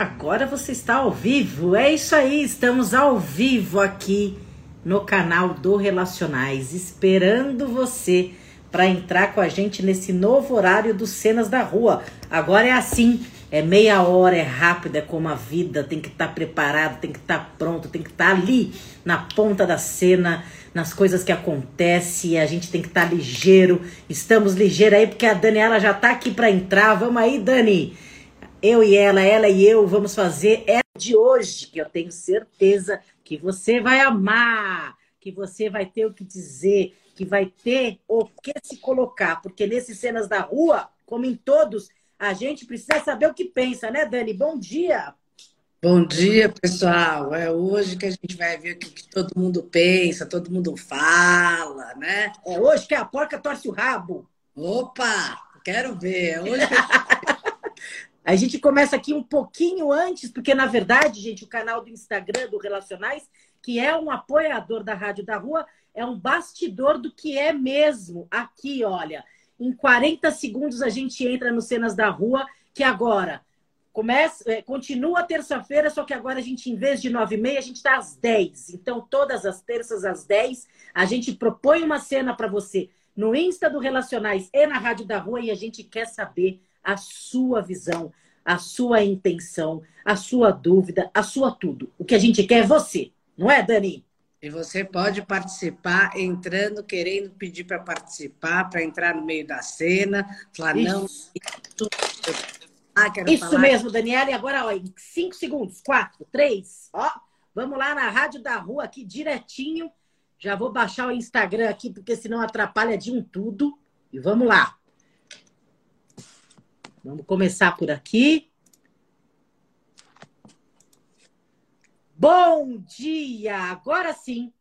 Agora você está ao vivo, é isso aí, estamos ao vivo aqui no canal do Relacionais, esperando você para entrar com a gente nesse novo horário dos Cenas da Rua. Agora é assim, é meia hora, é rápido, é como a vida, tem que estar tá preparado, tem que estar tá pronto, tem que estar tá ali na ponta da cena nas coisas que acontecem, a gente tem que estar tá ligeiro. Estamos ligeiros aí porque a Daniela já tá aqui para entrar. Vamos aí, Dani. Eu e ela, ela e eu vamos fazer é de hoje, que eu tenho certeza que você vai amar, que você vai ter o que dizer, que vai ter o que se colocar, porque nesses cenas da rua, como em todos, a gente precisa saber o que pensa, né, Dani? Bom dia. Bom dia, pessoal. É hoje que a gente vai ver o que, que todo mundo pensa, todo mundo fala, né? É hoje que a porca torce o rabo. Opa, quero ver. É hoje que a gente começa aqui um pouquinho antes, porque na verdade, gente, o canal do Instagram do Relacionais, que é um apoiador da Rádio da Rua, é um bastidor do que é mesmo. Aqui, olha, em 40 segundos a gente entra no Cenas da Rua, que agora Começa, é, continua terça-feira, só que agora a gente, em vez de nove e meia, a gente está às dez. Então, todas as terças às dez, a gente propõe uma cena para você no Insta do Relacionais e na Rádio da Rua e a gente quer saber a sua visão, a sua intenção, a sua dúvida, a sua tudo. O que a gente quer é você, não é, Dani? E você pode participar entrando, querendo pedir para participar, para entrar no meio da cena, falar, Isso. não, ah, Isso falar. mesmo, Daniela. E agora, ó, em cinco segundos. Quatro, três, ó. Vamos lá na Rádio da Rua aqui, direitinho. Já vou baixar o Instagram aqui, porque senão atrapalha de um tudo. E vamos lá. Vamos começar por aqui. Bom dia! Agora sim,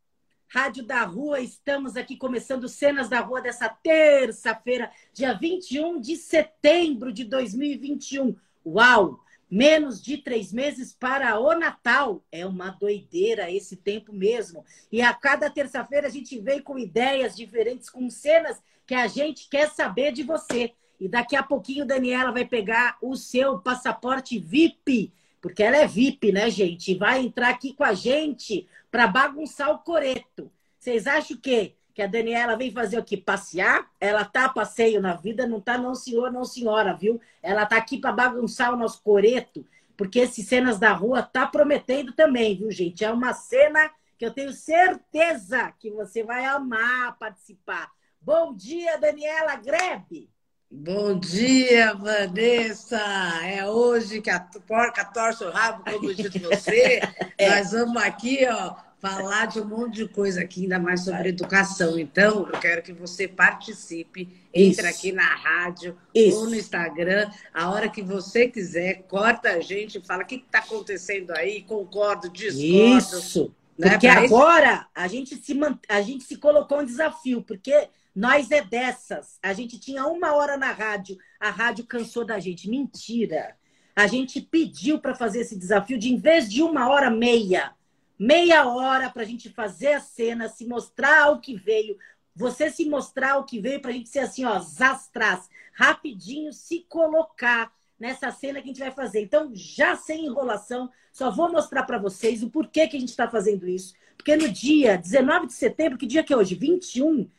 Rádio da Rua, estamos aqui começando Cenas da Rua dessa terça-feira, dia 21 de setembro de 2021. Uau! Menos de três meses para o Natal. É uma doideira esse tempo mesmo. E a cada terça-feira a gente vem com ideias diferentes, com cenas que a gente quer saber de você. E daqui a pouquinho, Daniela vai pegar o seu passaporte VIP, porque ela é VIP, né, gente? Vai entrar aqui com a gente para bagunçar o coreto. Vocês acham que que a Daniela vem fazer o quê? Passear? Ela tá passeio na vida, não tá não senhor, não senhora, viu? Ela tá aqui para bagunçar o nosso coreto, porque esses cenas da rua tá prometendo também, viu, gente? É uma cena que eu tenho certeza que você vai amar participar. Bom dia, Daniela Grebe. Bom dia, Vanessa! É hoje que a porca torce o rabo, como disse você. é. Nós vamos aqui, ó, falar de um monte de coisa aqui, ainda mais sobre educação. Então, eu quero que você participe, entre Isso. aqui na rádio Isso. ou no Instagram, a hora que você quiser, corta a gente, fala o que está acontecendo aí, concordo, discordo. Isso! Né? Porque Pra agora a gente, se, a gente se colocou um desafio, porque nós é dessas. A gente tinha uma hora na rádio, a rádio cansou da gente. Mentira! A gente pediu para fazer esse desafio de, em vez de uma hora meia, meia hora para a gente fazer a cena, se mostrar o que veio, você se mostrar o que veio para a gente ser assim, ó, zastras, rapidinho se colocar nessa cena que a gente vai fazer. Então, já sem enrolação, só vou mostrar para vocês o porquê que a gente está fazendo isso. Porque no dia 19 de setembro, que dia que é hoje? 21,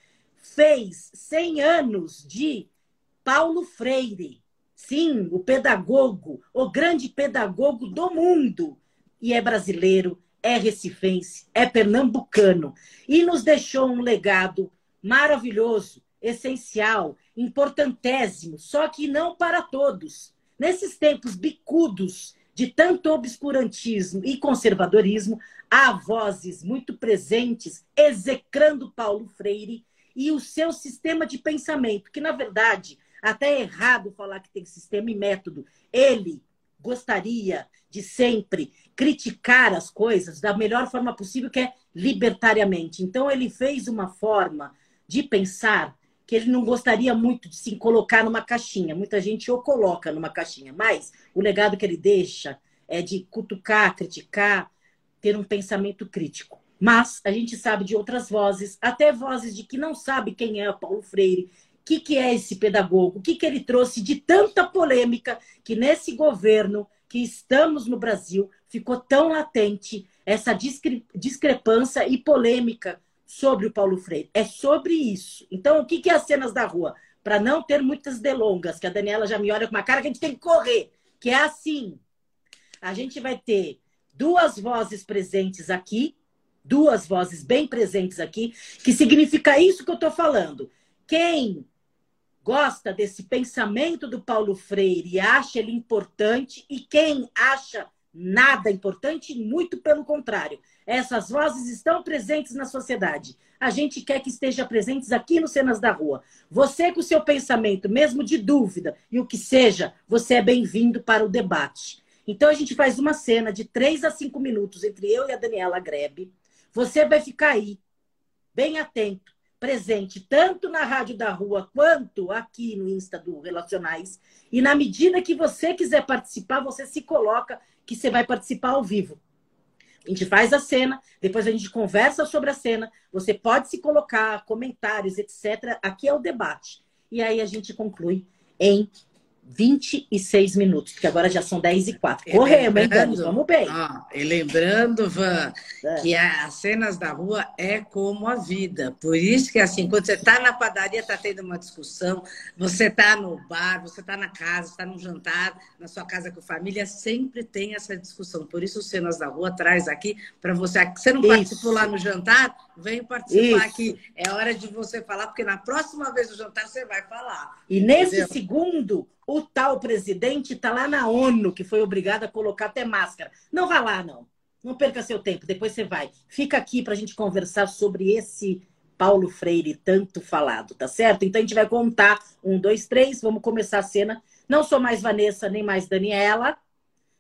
fez 100 anos de Paulo Freire. Sim, o pedagogo, o grande pedagogo do mundo. E é brasileiro, é recifense, é pernambucano. E nos deixou um legado maravilhoso, essencial, importantésimo, só que não para todos. Nesses tempos bicudos de tanto obscurantismo e conservadorismo, há vozes muito presentes execrando Paulo Freire e o seu sistema de pensamento, que na verdade até é errado falar que tem sistema e método. Ele gostaria de sempre criticar as coisas da melhor forma possível, que é libertariamente. Então, ele fez uma forma de pensar que ele não gostaria muito de se colocar numa caixinha. Muita gente o coloca numa caixinha, mas o legado que ele deixa é de cutucar, criticar, ter um pensamento crítico. Mas a gente sabe de outras vozes, até vozes de que não sabe quem é Paulo Freire, o que, que é esse pedagogo, o que, que ele trouxe de tanta polêmica que nesse governo que estamos no Brasil ficou tão latente essa discre discrepância e polêmica sobre o Paulo Freire. É sobre isso. Então, o que, que é as cenas da rua? Para não ter muitas delongas, que a Daniela já me olha com uma cara que a gente tem que correr, que é assim. A gente vai ter duas vozes presentes aqui, duas vozes bem presentes aqui, que significa isso que eu estou falando. Quem gosta desse pensamento do Paulo Freire e acha ele importante, e quem acha nada importante, muito pelo contrário. Essas vozes estão presentes na sociedade. A gente quer que estejam presentes aqui no Cenas da Rua. Você com o seu pensamento, mesmo de dúvida, e o que seja, você é bem-vindo para o debate. Então a gente faz uma cena de três a cinco minutos entre eu e a Daniela Grebe, você vai ficar aí, bem atento, presente, tanto na Rádio da Rua quanto aqui no Insta do Relacionais. E na medida que você quiser participar, você se coloca que você vai participar ao vivo. A gente faz a cena, depois a gente conversa sobre a cena. Você pode se colocar, comentários, etc. Aqui é o debate. E aí a gente conclui em 26 minutos, porque agora já são 10 e 4. Corremos, hein, Dani? Vamos bem. Ó, e lembrando, Van, é. que as cenas da rua é como a vida. Por isso que, assim, quando você está na padaria, está tendo uma discussão, você está no bar, você está na casa, está no jantar, na sua casa com a família, sempre tem essa discussão. Por isso, cenas da rua traz aqui para você. Você não isso. participou lá no jantar? Vem participar isso. aqui. É hora de você falar, porque na próxima vez do jantar você vai falar. E nesse entendeu? segundo o tal presidente está lá na ONU, que foi obrigado a colocar até máscara. Não vá lá, não. Não perca seu tempo, depois você vai. Fica aqui para a gente conversar sobre esse Paulo Freire tanto falado, tá certo? Então a gente vai contar um, dois, três, vamos começar a cena. Não sou mais Vanessa nem mais Daniela.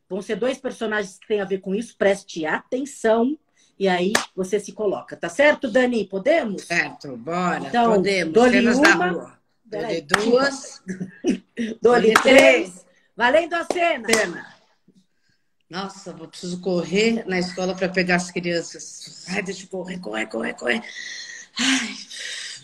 Vão ser dois personagens que têm a ver com isso. Preste atenção. E aí você se coloca, tá certo, Dani? Podemos? Certo, bora. Então, podemos. Cenas uma, da rua. Dole duas. Dole três. Valendo a cena. cena. Nossa, vou preciso correr na escola para pegar as crianças. Ai, deixa eu correr, correr, correr, correr. Ai,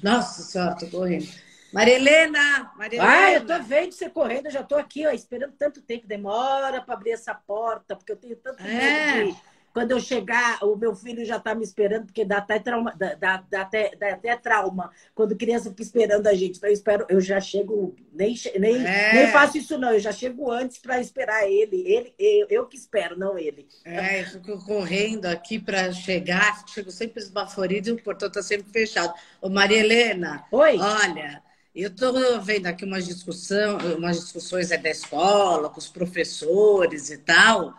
nossa senhora, tô correndo. Maria Helena. Ai, eu tô vendo você correndo, eu já tô aqui, ó, esperando tanto tempo. Demora para abrir essa porta, porque eu tenho tanto é. medo de quando eu chegar, o meu filho já está me esperando, porque dá até trauma, dá, dá, dá, até, dá até trauma quando criança fica esperando a gente. Então eu espero, eu já chego, nem, nem, é. nem faço isso, não, eu já chego antes para esperar ele. ele eu, eu, que espero, não ele. É, eu fico correndo aqui para chegar, chego sempre esbaforido e o portão está sempre fechado. Ô, Maria Helena, Oi. olha. Eu estou vendo aqui umas discussão, umas discussões é da escola, com os professores e tal.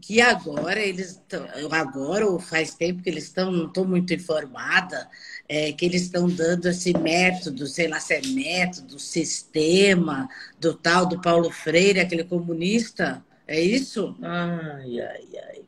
Que agora eles agora ou faz tempo que eles estão, não estou muito informada, é, que eles estão dando esse método, sei lá se é método, sistema do tal do Paulo Freire, aquele comunista, é isso? Ai, ai, ai.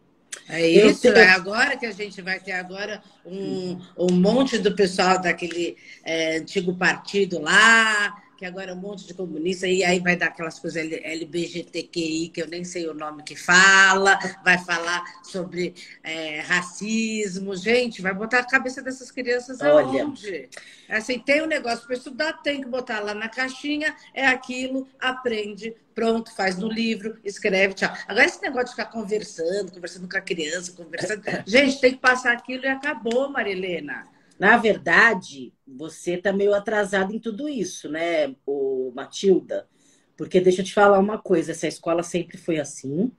É isso, é agora que a gente vai ter agora um, um monte do pessoal daquele é, antigo partido lá, que agora é um monte de comunista, e aí vai dar aquelas coisas LBGTQI, que eu nem sei o nome que fala, vai falar sobre é, racismo. Gente, vai botar a cabeça dessas crianças Olha. aonde? Assim, tem um negócio para estudar, tem que botar lá na caixinha, é aquilo, aprende, pronto, faz no livro, escreve, tchau. Agora, esse negócio de ficar conversando, conversando com a criança, conversando. Gente, tem que passar aquilo e acabou, Marilena. Na verdade, você está meio atrasado em tudo isso, né, o Matilda? Porque deixa eu te falar uma coisa, essa escola sempre foi assim.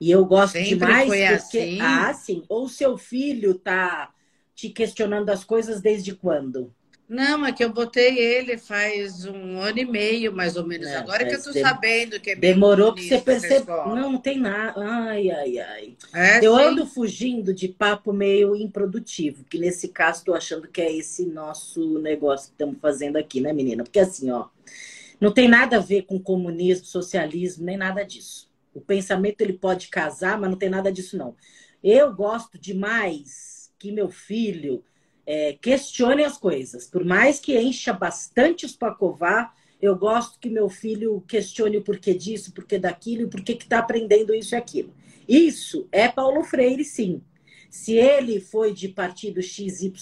E eu gosto sempre demais foi porque assim. ah, sim, ou seu filho tá te questionando as coisas desde quando? Não, é que eu botei ele faz um ano e meio, mais ou menos. É, Agora que eu tô sabendo que é Demorou para você perceber. Não, não tem nada. Ai, ai, ai. É, eu sim. ando fugindo de papo meio improdutivo, que nesse caso estou achando que é esse nosso negócio que estamos fazendo aqui, né, menina? Porque assim, ó, não tem nada a ver com comunismo, socialismo, nem nada disso. O pensamento ele pode casar, mas não tem nada disso, não. Eu gosto demais que meu filho é, questione as coisas. Por mais que encha bastante os pacová, eu gosto que meu filho questione o porquê disso, o porquê daquilo, o porquê que está aprendendo isso e aquilo. Isso é Paulo Freire, sim. Se ele foi de partido XYZ,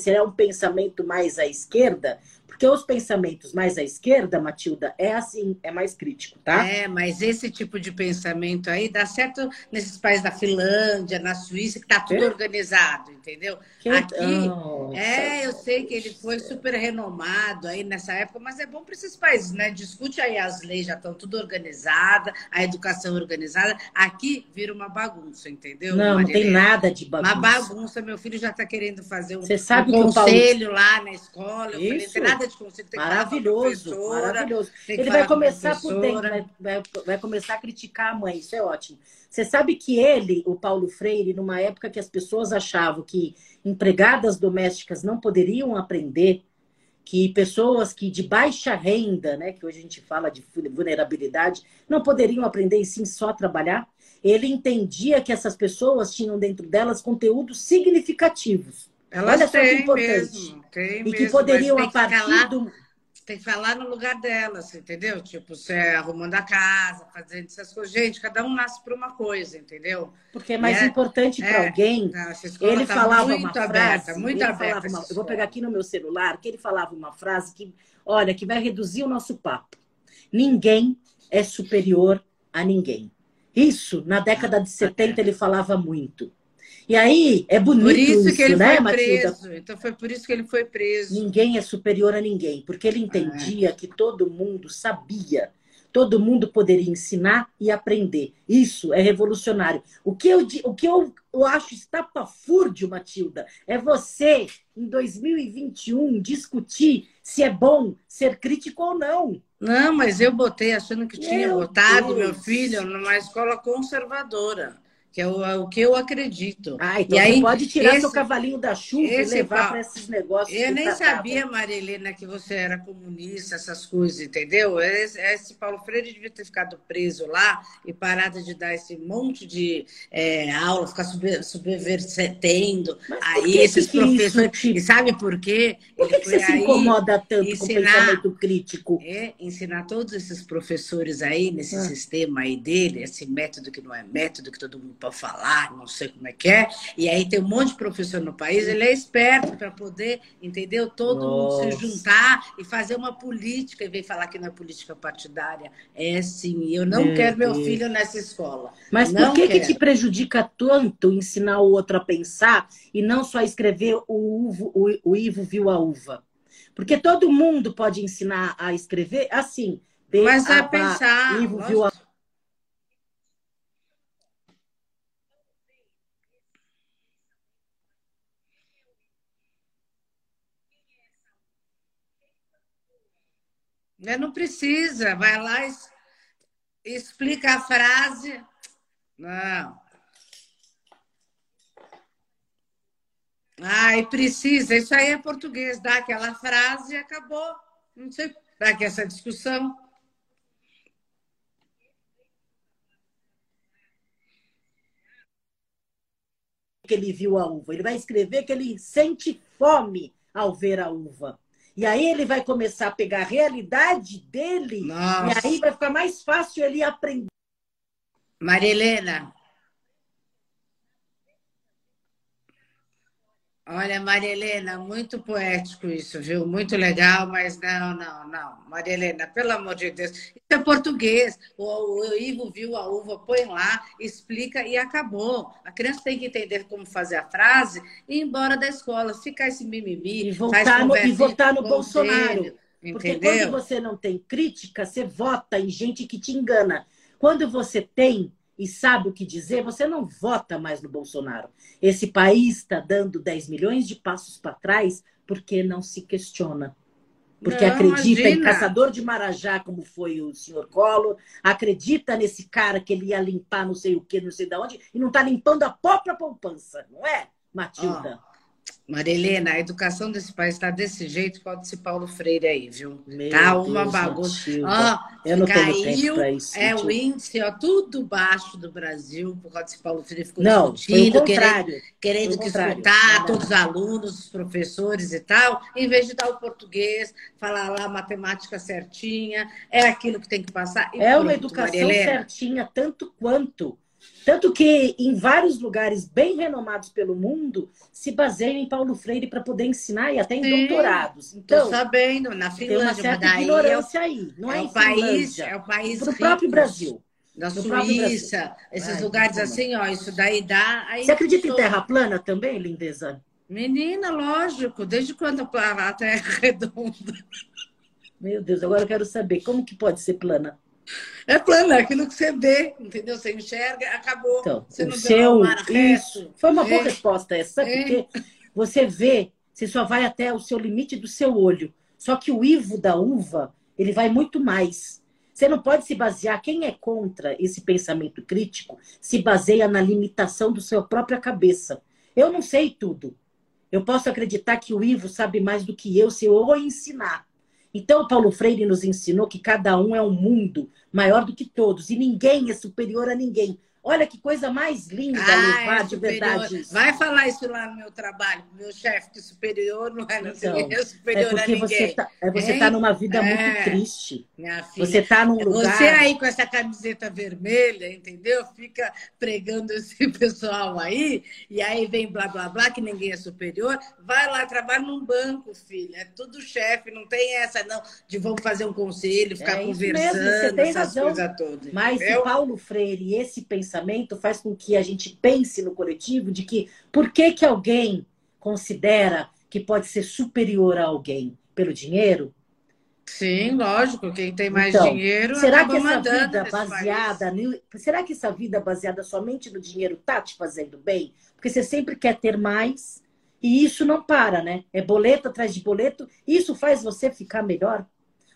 se é um pensamento mais à esquerda, porque os pensamentos mais à esquerda, Matilda, é assim, é mais crítico, tá? É, mas esse tipo de pensamento aí dá certo nesses países da Finlândia, na Suíça, que tá tudo é? organizado, entendeu? Que... Aqui, oh, é, eu sei que ele foi super renomado aí nessa época, mas é bom para esses países, né? Discute aí as leis, já estão tudo organizada, a educação organizada. Aqui vira uma bagunça, entendeu? Não, não tem nada de bagunça. Uma bagunça, meu filho já está querendo fazer um, Você sabe um conselho Paulo... lá na escola. Eu Isso. falei, nada de conselho, tem maravilhoso, maravilhoso. Ele vai começar por dentro, vai, vai, vai começar a criticar a mãe, isso é ótimo. Você sabe que ele, o Paulo Freire, numa época que as pessoas achavam que empregadas domésticas não poderiam aprender, que pessoas que de baixa renda, né, que hoje a gente fala de vulnerabilidade, não poderiam aprender e sim só trabalhar. Ele entendia que essas pessoas tinham dentro delas conteúdos significativos. Elas Olha só que importante. Mesmo, e mesmo, que poderiam, a partir do tem que falar no lugar delas, entendeu? Tipo, você é arrumando a casa, fazendo essas coisas. Gente, cada um nasce para uma coisa, entendeu? Porque é mais é, importante para é, alguém. ele tá falava muito uma aberta, frase, muito aberta. Uma, eu vou pegar aqui no meu celular que ele falava uma frase que, olha, que vai reduzir o nosso papo. Ninguém é superior a ninguém. Isso, na década de 70, ele falava muito. E aí, é bonito por isso, isso que ele né, foi Matilda? preso. Então foi por isso que ele foi preso. Ninguém é superior a ninguém, porque ele entendia é. que todo mundo sabia, todo mundo poderia ensinar e aprender. Isso é revolucionário. O que eu, o que eu, eu acho estapafúrdio, Matilda, é você, em 2021, discutir se é bom ser crítico ou não. Não, mas eu botei achando que tinha meu botado Deus. meu filho numa escola conservadora que é o, é o que eu acredito. Ah, então e aí, pode tirar esse, seu cavalinho da chuva e levar para esses negócios. Eu nem sabia, Marilena, que você era comunista, essas coisas, entendeu? Esse, esse, Paulo Freire devia ter ficado preso lá e parado de dar esse monte de é, aula, ficar subvertendo aí esses que professores. E sabe por quê? Por que, que você se incomoda tanto ensinar, com o pensamento crítico? É, ensinar todos esses professores aí, nesse ah. sistema aí dele, esse método que não é método, que todo mundo para falar, não sei como é que é. E aí tem um monte de professor no país, ele é esperto para poder, entendeu? Todo Nossa. mundo se juntar e fazer uma política, e vem falar que não é política partidária. É sim, eu não meu quero Deus. meu filho nessa escola. Mas não por que, que te prejudica tanto ensinar o outro a pensar e não só escrever o, uvo, o, o Ivo viu a uva? Porque todo mundo pode ensinar a escrever assim. Mas a, a pensar. Ivo viu a Né, não precisa, vai lá e explica a frase. Não. Ai, precisa. Isso aí é português. Dá aquela frase e acabou. Não sei para que essa discussão. Que ele viu a uva. Ele vai escrever que ele sente fome ao ver a uva. E aí ele vai começar a pegar a realidade dele Nossa. e aí vai ficar mais fácil ele aprender. Maria Olha, Maria Helena, muito poético isso, viu? Muito legal, mas não, não, não. Maria Helena, pelo amor de Deus. Isso é português. O, o Ivo viu a uva, põe lá, explica e acabou. A criança tem que entender como fazer a frase e ir embora da escola, ficar esse mimimi. E votar no, e votar no Bolsonaro. Ele, Porque quando você não tem crítica, você vota em gente que te engana. Quando você tem e sabe o que dizer, você não vota mais no Bolsonaro. Esse país está dando 10 milhões de passos para trás porque não se questiona. Porque não, acredita imagina. em caçador de Marajá, como foi o senhor Collor, acredita nesse cara que ele ia limpar não sei o que, não sei de onde, e não está limpando a própria poupança, não é, Matilda? Oh. Marilena, a educação desse país está desse jeito, pode ser Paulo Freire aí, viu? Meu tá uma Deus bagunça. Ó, eu não caiu, isso, é o índice, ó, tudo baixo do Brasil, por causa desse Paulo Freire ficou não, discutindo, querendo, querendo que escutar todos os alunos, os professores e tal, em vez de dar o português, falar lá a matemática certinha, é aquilo que tem que passar. é pronto, uma educação Marilena. certinha, tanto quanto tanto que em vários lugares bem renomados pelo mundo se baseiam em Paulo Freire para poder ensinar e até em Sim, doutorados. Então, sabendo, na Finlândia, tem uma certa ignorância aí. Não é, é, o país, é o país para o próprio Brasil. Na Suíça, esses Ai, lugares assim, ó, isso daí dá. Você acredita em terra plana também, lindeza? Menina, lógico. Desde quando a terra é redonda? Meu Deus, agora eu quero saber como que pode ser plana. É plano, é aquilo que você vê, entendeu? Você enxerga, acabou. Então, você o seu, isso. Foi uma boa é. resposta essa, é. porque você vê, você só vai até o seu limite do seu olho. Só que o ivo da uva, ele vai muito mais. Você não pode se basear, quem é contra esse pensamento crítico, se baseia na limitação do seu própria cabeça. Eu não sei tudo. Eu posso acreditar que o Ivo sabe mais do que eu se eu o ensinar. Então, Paulo Freire nos ensinou que cada um é um mundo maior do que todos e ninguém é superior a ninguém. Olha que coisa mais linda ah, levar é de verdade. Isso. Vai falar isso lá no meu trabalho, meu chefe, que superior não é, então, é superior é porque a ninguém. Você tá, é, você está numa vida é, muito triste. Minha filha, você está num lugar. Você aí com essa camiseta vermelha, entendeu? Fica pregando esse pessoal aí, e aí vem blá blá blá, que ninguém é superior. Vai lá, trabalha num banco, filha. É tudo chefe, não tem essa, não, de vamos fazer um conselho, ficar é conversando, mesmo, você tem essas razão. coisas todas. Mas o Paulo Freire, esse pensamento pensamento faz com que a gente pense no coletivo de que por que, que alguém considera que pode ser superior a alguém? Pelo dinheiro? Sim, lógico. Quem tem mais então, dinheiro será que essa vida baseada no, será que essa vida baseada somente no dinheiro tá te fazendo bem? Porque você sempre quer ter mais e isso não para, né? É boleto atrás de boleto. Isso faz você ficar melhor?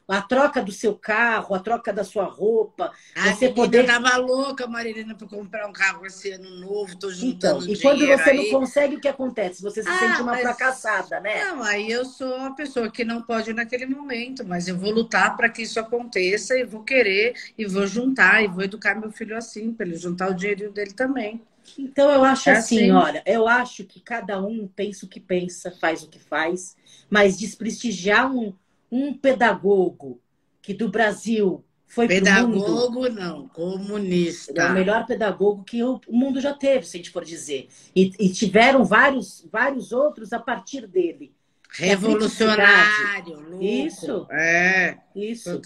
A troca do seu carro, a troca da sua roupa. Ah, você poder. Eu tava louca, Marilena, para comprar um carro esse ano novo, estou juntando então, E quando você aí... não consegue, o que acontece? Você se ah, sente uma mas... fracassada, né? Não, aí eu sou a pessoa que não pode naquele momento, mas eu vou lutar para que isso aconteça e vou querer, e vou juntar, e vou educar meu filho assim, para ele juntar o dinheirinho dele também. Então eu acho é assim, assim, olha, eu acho que cada um pensa o que pensa, faz o que faz, mas desprestigiar um, um pedagogo que do Brasil foi pedagogo mundo, não comunista. É o melhor pedagogo que o mundo já teve se a gente for dizer. E, e tiveram vários vários outros a partir dele. Revolucionário louco. isso é. Isso.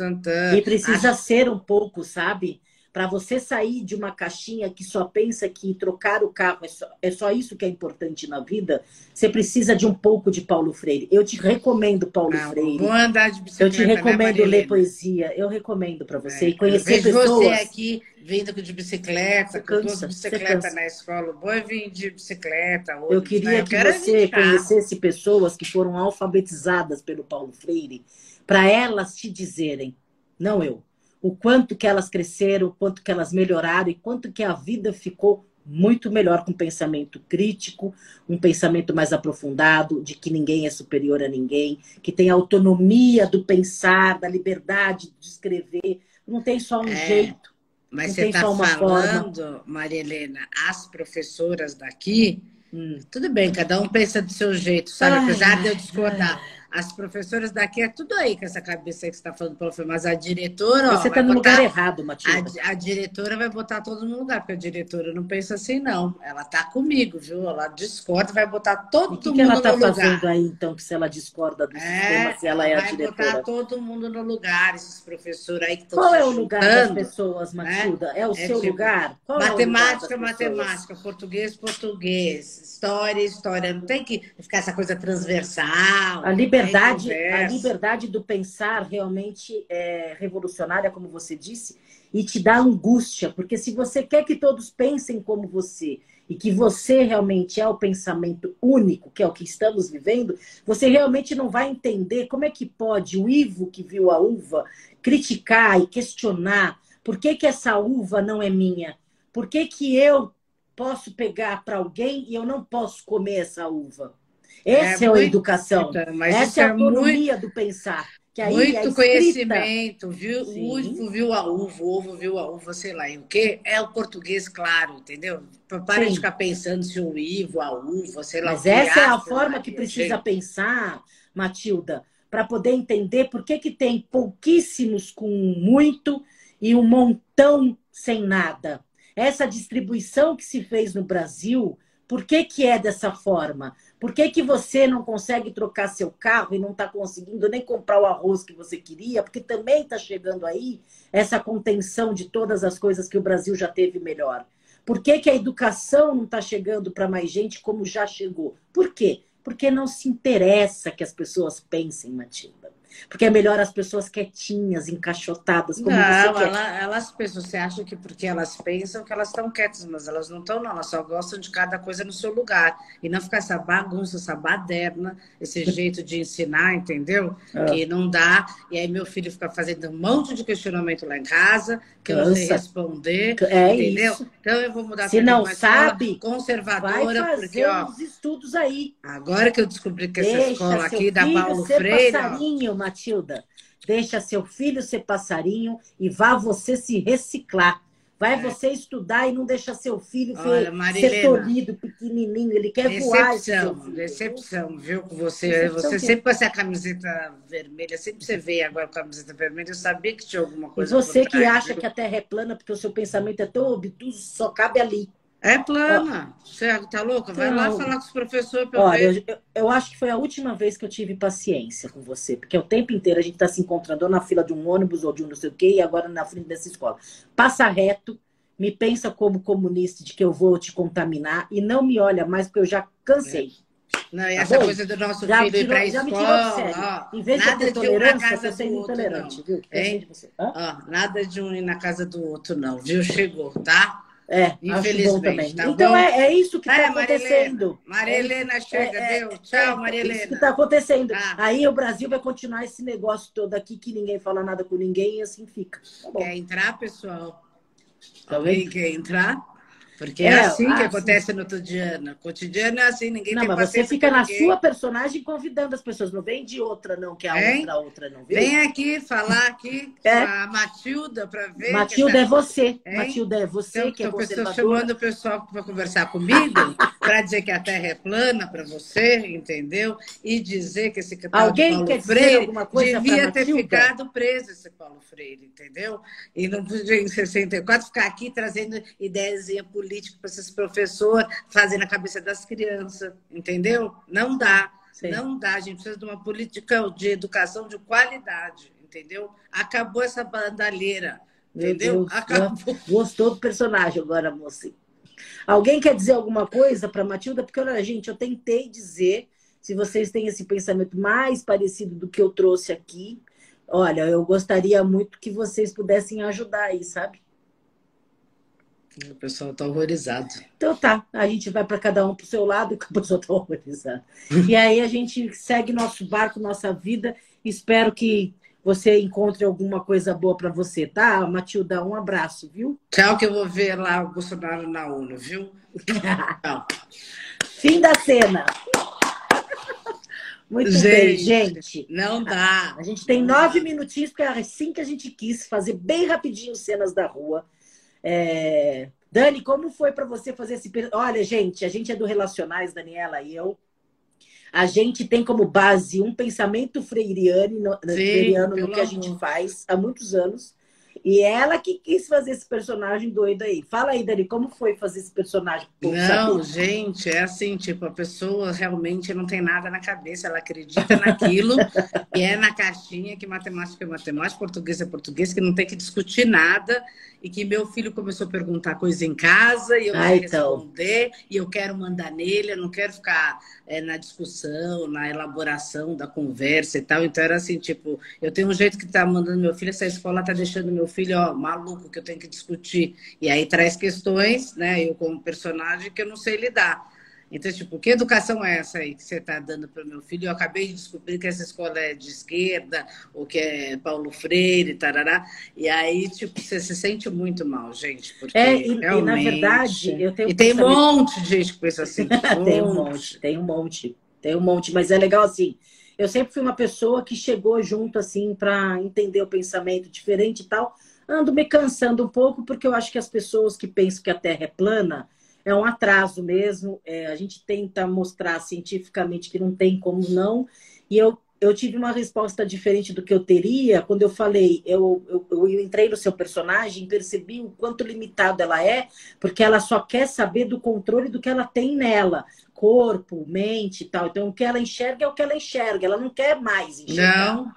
E precisa Acho... ser um pouco sabe para você sair de uma caixinha que só pensa que trocar o carro é só, é só isso que é importante na vida, você precisa de um pouco de Paulo Freire. Eu te recomendo Paulo Não, Freire. Vou andar de bicicleta. Eu te né, recomendo né, ler poesia. Eu recomendo para você. É, e conhecer pessoas. você aqui vindo de bicicleta, com duas bicicletas na escola. Bom, eu vim de bicicleta. Eu queria né? que eu você conhecesse pessoas que foram alfabetizadas pelo Paulo Freire, para elas te dizerem, não eu o quanto que elas cresceram, o quanto que elas melhoraram e quanto que a vida ficou muito melhor com um pensamento crítico, um pensamento mais aprofundado, de que ninguém é superior a ninguém, que tem autonomia do pensar, da liberdade de escrever. Não tem só um é, jeito. Mas você está falando, forma. Maria Helena, as professoras daqui, hum. tudo bem, cada um pensa do seu jeito, sabe? Ai, Apesar de eu discordar. Ai as professoras daqui é tudo aí com essa cabeça que você está falando, Paulo mas a diretora. Você está no botar... lugar errado, Matilda. A, a, diretora vai botar todo no lugar, porque a diretora não pensa assim, não. Ela está comigo, viu? Ela discorda, vai botar todo que mundo que ela tá fazendo aí, então, que se ela discorda do é, sistema, se ela é a diretora? Vai botar todo mundo no lugar, esses professores aí que estão Qual é o lugar das pessoas, né? Matilda? É, é o é seu tipo, lugar? Qual matemática, é matemática, português, português, história, história. Não tem que ficar essa coisa transversal. A liberdade liberdade, a liberdade do pensar realmente é revolucionária, como você disse, e te dá angústia, porque se você quer que todos pensem como você e que você realmente é o pensamento único, que é o que estamos vivendo, você realmente não vai entender como é que pode o Ivo que viu a uva criticar e questionar por que, que essa uva não é minha? Por que, que eu posso pegar para alguém e eu não posso comer essa uva? Essa é, é a educação. Essa é a autonomia muito... do pensar. Que aí Muito conhecimento, viu? O uvo viu a uva, o ovo viu a uva, sei lá, e o quê? É o português claro, entendeu? Para de ficar pensando se o ivo, a uva, sei lá. Mas essa é a forma que precisa pensar, Matilda, para poder entender por que, que tem pouquíssimos com muito e um montão sem nada. Essa distribuição que se fez no Brasil, por que, que é dessa forma? Por que, que você não consegue trocar seu carro e não está conseguindo nem comprar o arroz que você queria? Porque também está chegando aí essa contenção de todas as coisas que o Brasil já teve melhor. Por que, que a educação não está chegando para mais gente como já chegou? Por quê? Porque não se interessa que as pessoas pensem, Matilda. Porque é melhor as pessoas quietinhas, encaixotadas, como não, você quer. Ela, elas pensam, você acha que porque elas pensam que elas estão quietas, mas elas não estão, não. Elas só gostam de cada coisa no seu lugar. E não ficar essa bagunça, essa baderna, esse jeito de ensinar, entendeu? É. Que não dá. E aí meu filho fica fazendo um monte de questionamento lá em casa, que eu não sei responder. É entendeu? Isso. Então eu vou mudar Se não sabe, conservadora, vai fazer porque, ó, os estudos aí. Agora que eu descobri que essa escola aqui da Paulo Freire. Passarinho, Matilda. Deixa seu filho ser passarinho e vá você se reciclar. Vai é. você estudar e não deixa seu filho Olha, ser tolhido, pequenininho. Ele quer decepção, voar. Decepção, viu? Com você. Decepção você sempre com essa camiseta vermelha, sempre você veio agora com a camiseta vermelha. Eu sabia que tinha alguma coisa. E você que acha que a Terra é plana porque o seu pensamento é tão obtuso, só cabe ali. É plana. Você tá louca? Vai lá falar com os professores para Olha, eu, eu, acho que foi a última vez que eu tive paciência com você, porque o tempo inteiro a gente está se encontrando ou na fila de um ônibus ou de um não sei o quê, e agora na frente dessa escola. Passa reto, me pensa como comunista de que eu vou te contaminar e não me olha mais, porque eu já cansei. É. Não, e tá essa bom? coisa do nosso já filho tirou, ir pra já escola. Me tirou. Ó, em vez nada de ter tolerância, você sendo intolerante, outro, viu? Hein? Ó, nada de um ir na casa do outro, não, viu? Chegou, tá? É, infelizmente. Tá então é, é, isso que está é, acontecendo. Maria Helena chega, é, deu. Tchau, Maria Helena. É isso que está acontecendo. Ah. Aí o Brasil vai continuar esse negócio todo aqui que ninguém fala nada com ninguém e assim fica. Tá quer entrar, pessoal? Tá Alguém quer entrar? Porque é, é assim que ah, acontece sim. no cotidiano. Cotidiano é assim, ninguém não, tem mas você fica na sua personagem convidando as pessoas. Não vem de outra, não, que a vem? outra, outra não. Viu? Vem aqui falar aqui é. a Matilda para ver. Matilda é você. Hein? Matilda é você então, que é você. Estou chamando o pessoal para conversar comigo, para dizer que a Terra é plana para você, entendeu? E dizer que esse tal Alguém Paulo quer Freire alguma coisa devia ter ficado preso esse Paulo Freire, entendeu? E não podia em 64 ficar aqui trazendo ideias políticas político para esses professores fazem na cabeça das crianças, entendeu? Não dá. Sim. Não dá. A gente precisa de uma política de educação de qualidade, entendeu? Acabou essa bandalheira, entendeu? Deus, Acabou. Gostou do personagem agora, moça. Alguém quer dizer alguma coisa para Matilda? Porque, olha, gente, eu tentei dizer, se vocês têm esse pensamento mais parecido do que eu trouxe aqui, olha, eu gostaria muito que vocês pudessem ajudar aí, sabe? O pessoal está horrorizado. Então tá, a gente vai para cada um para o seu lado e o pessoal está horrorizado. e aí a gente segue nosso barco, nossa vida. Espero que você encontre alguma coisa boa para você, tá? Matilda, um abraço, viu? Tchau, que eu vou ver lá o Bolsonaro na ONU, viu? Tchau. Fim da cena. Muito gente, bem, gente. Não dá. A gente tem nove minutinhos, porque é assim que a gente quis fazer bem rapidinho cenas da rua. É... Dani, como foi para você fazer esse. Olha, gente, a gente é do Relacionais, Daniela e eu. A gente tem como base um pensamento freiriano, no, Sim, freiriano no que a gente faz há muitos anos. E ela que quis fazer esse personagem doido aí. Fala aí, Dani, como foi fazer esse personagem? não, gente, é assim, tipo, a pessoa realmente não tem nada na cabeça, ela acredita naquilo e é na caixinha que matemática é matemática, português é português, que não tem que discutir nada e que meu filho começou a perguntar coisa em casa e eu ah, então. responder e eu quero mandar nele, eu não quero ficar é, na discussão, na elaboração da conversa e tal. Então era assim, tipo, eu tenho um jeito que tá mandando meu filho, essa escola tá deixando meu filho, ó, maluco, que eu tenho que discutir. E aí traz questões, né, eu como personagem, que eu não sei lidar. Então, tipo, que educação é essa aí que você está dando para o meu filho? Eu acabei de descobrir que essa escola é de esquerda, ou que é Paulo Freire, tarará. E aí, tipo, você se sente muito mal, gente. Porque é, e, realmente... e na verdade, eu tenho. E tem um monte de gente que pensa assim. tem um monte, tem um monte. Tem um monte, mas é legal assim. Eu sempre fui uma pessoa que chegou junto assim para entender o pensamento diferente e tal. Ando me cansando um pouco porque eu acho que as pessoas que pensam que a Terra é plana é um atraso mesmo. É, a gente tenta mostrar cientificamente que não tem como não. E eu eu tive uma resposta diferente do que eu teria quando eu falei, eu, eu, eu, entrei no seu personagem e percebi o quanto limitado ela é, porque ela só quer saber do controle do que ela tem nela, corpo, mente e tal. Então, o que ela enxerga é o que ela enxerga, ela não quer mais enxergar. Não.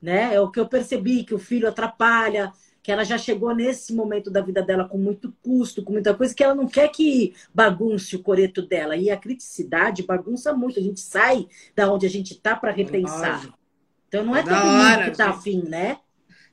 Né? É o que eu percebi, que o filho atrapalha, que ela já chegou nesse momento da vida dela com muito custo, com muita coisa, que ela não quer que bagunce o coreto dela. E a criticidade bagunça muito. A gente sai da onde a gente está para repensar. Então não é todo mundo que está afim, né?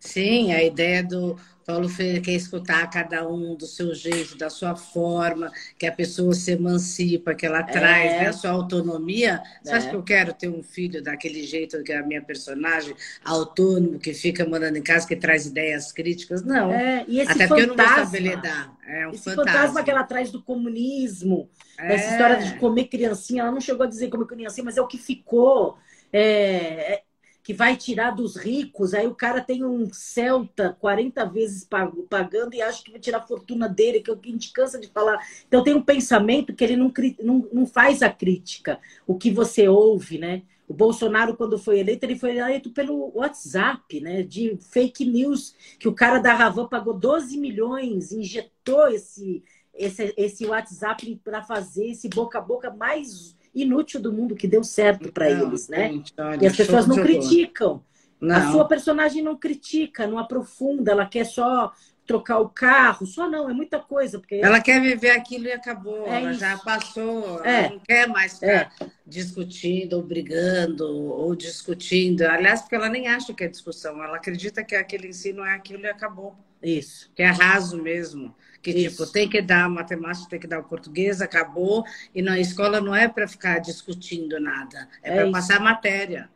Sim, a ideia do Paulo Freire quer escutar cada um do seu jeito, da sua forma, que a pessoa se emancipa, que ela traz né, a sua autonomia. Você é. acha que eu quero ter um filho daquele jeito que é a minha personagem, autônomo, que fica mandando em casa, que traz ideias críticas? Não. É, e esse Até fantasma, porque eu não vou saber lidar. É um esse fantasma. fantasma que ela traz do comunismo, é. essa história de comer criancinha, ela não chegou a dizer comer criancinha, mas é o que ficou. É, é que vai tirar dos ricos, aí o cara tem um Celta 40 vezes pagando e acha que vai tirar a fortuna dele, que a gente cansa de falar. Então tem um pensamento que ele não, não, não faz a crítica, o que você ouve, né? O Bolsonaro, quando foi eleito, ele foi eleito pelo WhatsApp, né? De fake news, que o cara da Ravan pagou 12 milhões, injetou esse, esse, esse WhatsApp para fazer esse boca a boca mais inútil do mundo que deu certo para eles, né? Gente, olha, e as pessoas não criticam. Não. A sua personagem não critica, não aprofunda, ela quer só trocar o carro, só não, é muita coisa. Porque... Ela quer viver aquilo e acabou, é ela isso. já passou, é. ela não quer mais ficar é. discutindo ou brigando ou discutindo. Aliás, porque ela nem acha que é discussão, ela acredita que aquele ensino é aquilo e acabou. Isso. Que é raso mesmo. Que, Isso. tipo, tem que dar matemática, tem que dar o português, acabou. E na escola não é para ficar discutindo nada, é, é para passar matéria.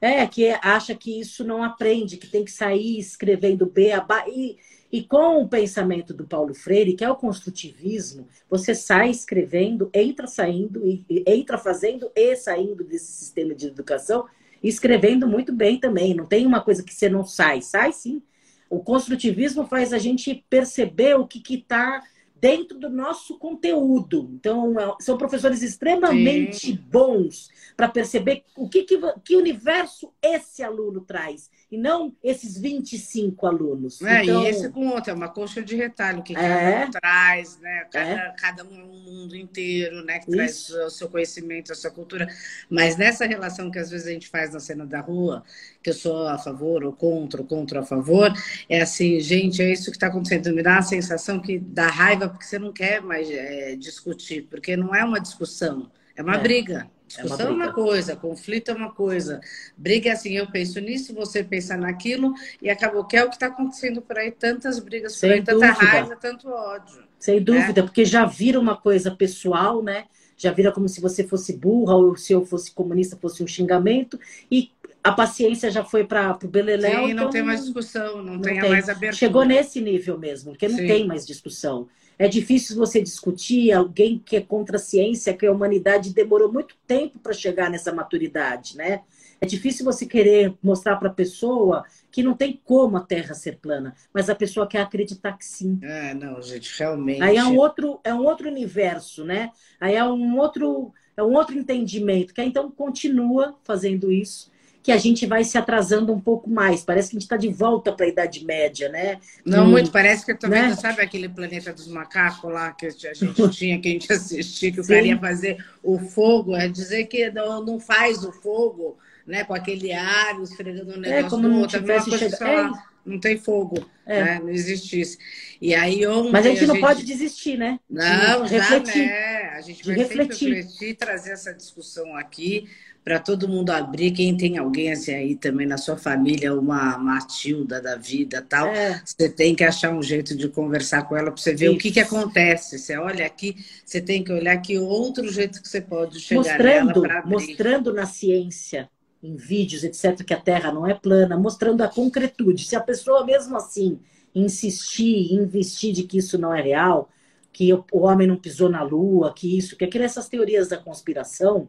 É, que acha que isso não aprende, que tem que sair escrevendo B, a e, e com o pensamento do Paulo Freire, que é o construtivismo, você sai escrevendo, entra saindo, e, entra fazendo e saindo desse sistema de educação, escrevendo muito bem também. Não tem uma coisa que você não sai, sai sim. O construtivismo faz a gente perceber o que está dentro do nosso conteúdo. Então, é, são professores extremamente Sim. bons para perceber o que, que, que universo esse aluno traz e não esses 25 alunos. É, então... E esse com outro, é uma coxa de retalho, que é, cada um traz, né? Cada, é. cada um é um mundo inteiro, né? Que Isso. traz o seu conhecimento, a sua cultura. Mas nessa relação que às vezes a gente faz na cena da rua, que eu sou a favor ou contra, ou contra a favor, é assim, gente, é isso que está acontecendo. Me dá a sensação que dá raiva porque você não quer mais é, discutir, porque não é uma discussão, é uma é. briga. Discussão é uma, é uma, coisa, conflito é uma coisa. Briga é assim, eu penso nisso, você pensa naquilo, e acabou que é o que está acontecendo por aí, tantas brigas por Sem aí, dúvida. tanta raiva, tanto ódio. Sem né? dúvida, porque já vira uma coisa pessoal, né? Já vira como se você fosse burra, ou se eu fosse comunista, fosse um xingamento, e a paciência já foi para o Beleléu. Sim, então não tem mais discussão, não, não tem, tem mais abertura. Chegou nesse nível mesmo, porque não Sim. tem mais discussão. É difícil você discutir alguém que é contra a ciência, que a humanidade demorou muito tempo para chegar nessa maturidade, né? É difícil você querer mostrar para a pessoa que não tem como a Terra ser plana, mas a pessoa quer acreditar que sim. É, não, gente, realmente. Aí é um outro, é um outro universo, né? Aí é um outro, é um outro entendimento, que então continua fazendo isso que a gente vai se atrasando um pouco mais. Parece que a gente está de volta para a Idade Média, né? Não, hum, muito. Parece que eu estou né? sabe aquele planeta dos macacos lá que a gente tinha, que a gente assistia, que o Sim. cara ia fazer o fogo, é dizer que não, não faz o fogo, né? Com aquele ar, esfregando o um negócio é, como não outro. Tivesse chegado... é. não tem fogo, é. né? não existisse. E aí ontem, Mas a gente não gente... pode desistir, né? Não, de já, refletir. Né? A gente vai refletir. sempre refletir, trazer essa discussão aqui para todo mundo abrir. Quem tem alguém assim aí também na sua família, uma Matilda da vida tal, é. você tem que achar um jeito de conversar com ela para você ver Isso. o que, que acontece. Você olha aqui, você tem que olhar que outro jeito que você pode chegar mostrando, nela Mostrando na ciência, em vídeos, etc., que a Terra não é plana, mostrando a concretude. Se a pessoa, mesmo assim, insistir, investir de que isso não é real, que o homem não pisou na Lua, que isso, que aquilo, essas teorias da conspiração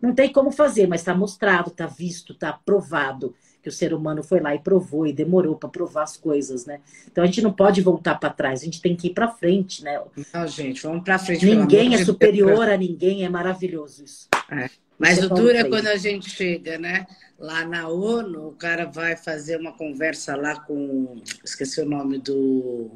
Não tem como fazer, mas está mostrado, está visto, está provado que o ser humano foi lá e provou e demorou para provar as coisas, né? Então a gente não pode voltar para trás, a gente tem que ir para frente, né? Não, gente, vamos para frente. Ninguém é superior Deus. a ninguém, é maravilhoso isso. É. Mas isso o duro é quando a gente chega, né? Lá na ONU, o cara vai fazer uma conversa lá com. Esqueci o nome do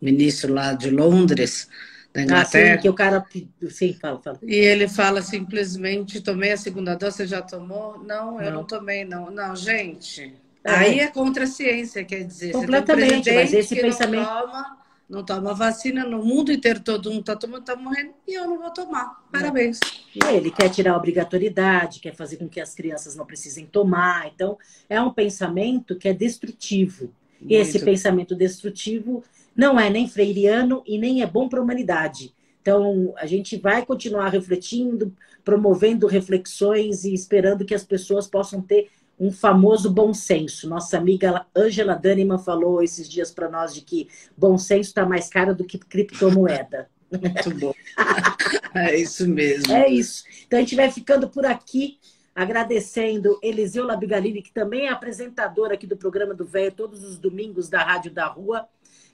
ministro lá de Londres da Inglaterra. Ah, sim, que o cara. Sim, fala, fala. E ele fala simplesmente: tomei a segunda dose, você já tomou? Não, eu não, não tomei, não. Não, gente. É. Aí é contra a ciência, quer dizer. Completamente, um mas esse pensamento. Não toma, não toma vacina, no mundo inteiro todo mundo está tomando, está morrendo, e eu não vou tomar. Parabéns. É, ele quer tirar a obrigatoriedade, quer fazer com que as crianças não precisem tomar. Então, é um pensamento que é destrutivo. Muito. E esse pensamento destrutivo não é nem freiriano e nem é bom para a humanidade. Então, a gente vai continuar refletindo, promovendo reflexões e esperando que as pessoas possam ter um famoso bom senso. Nossa amiga Angela Daniman falou esses dias para nós de que bom senso está mais caro do que criptomoeda. Muito bom. é isso mesmo. É isso. Então a gente vai ficando por aqui, agradecendo Eliseu Labigalini, que também é apresentador aqui do programa do Velho, todos os domingos da Rádio da Rua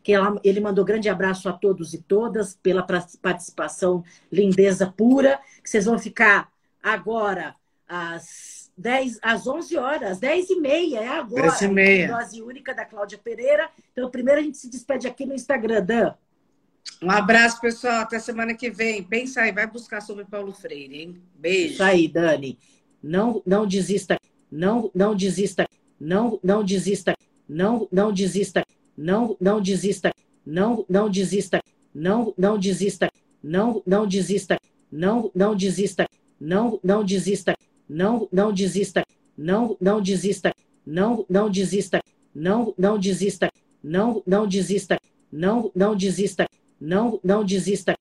que ela, ele mandou grande abraço a todos e todas pela participação, lindeza pura, que vocês vão ficar agora às 10, às 11 horas, 10 e meia, é agora. 10 e meia. Dose única da Cláudia Pereira. Então, primeiro a gente se despede aqui no Instagram, Dan. Um abraço, pessoal. Até semana que vem. Pensa aí, vai buscar sobre Paulo Freire, hein? Beijo. Isso aí, Dani. Não, não desista. Não, não desista. Não, não desista. Não, não desista. Não, não desista. Não, não desista. Não, não desista. Não, não desista. Não, não desista. Não, não desista. Não, não desista. Não, não desista. Não, não desista. Não, não desista. Não, não desista. Não, não desista. Não, não desista.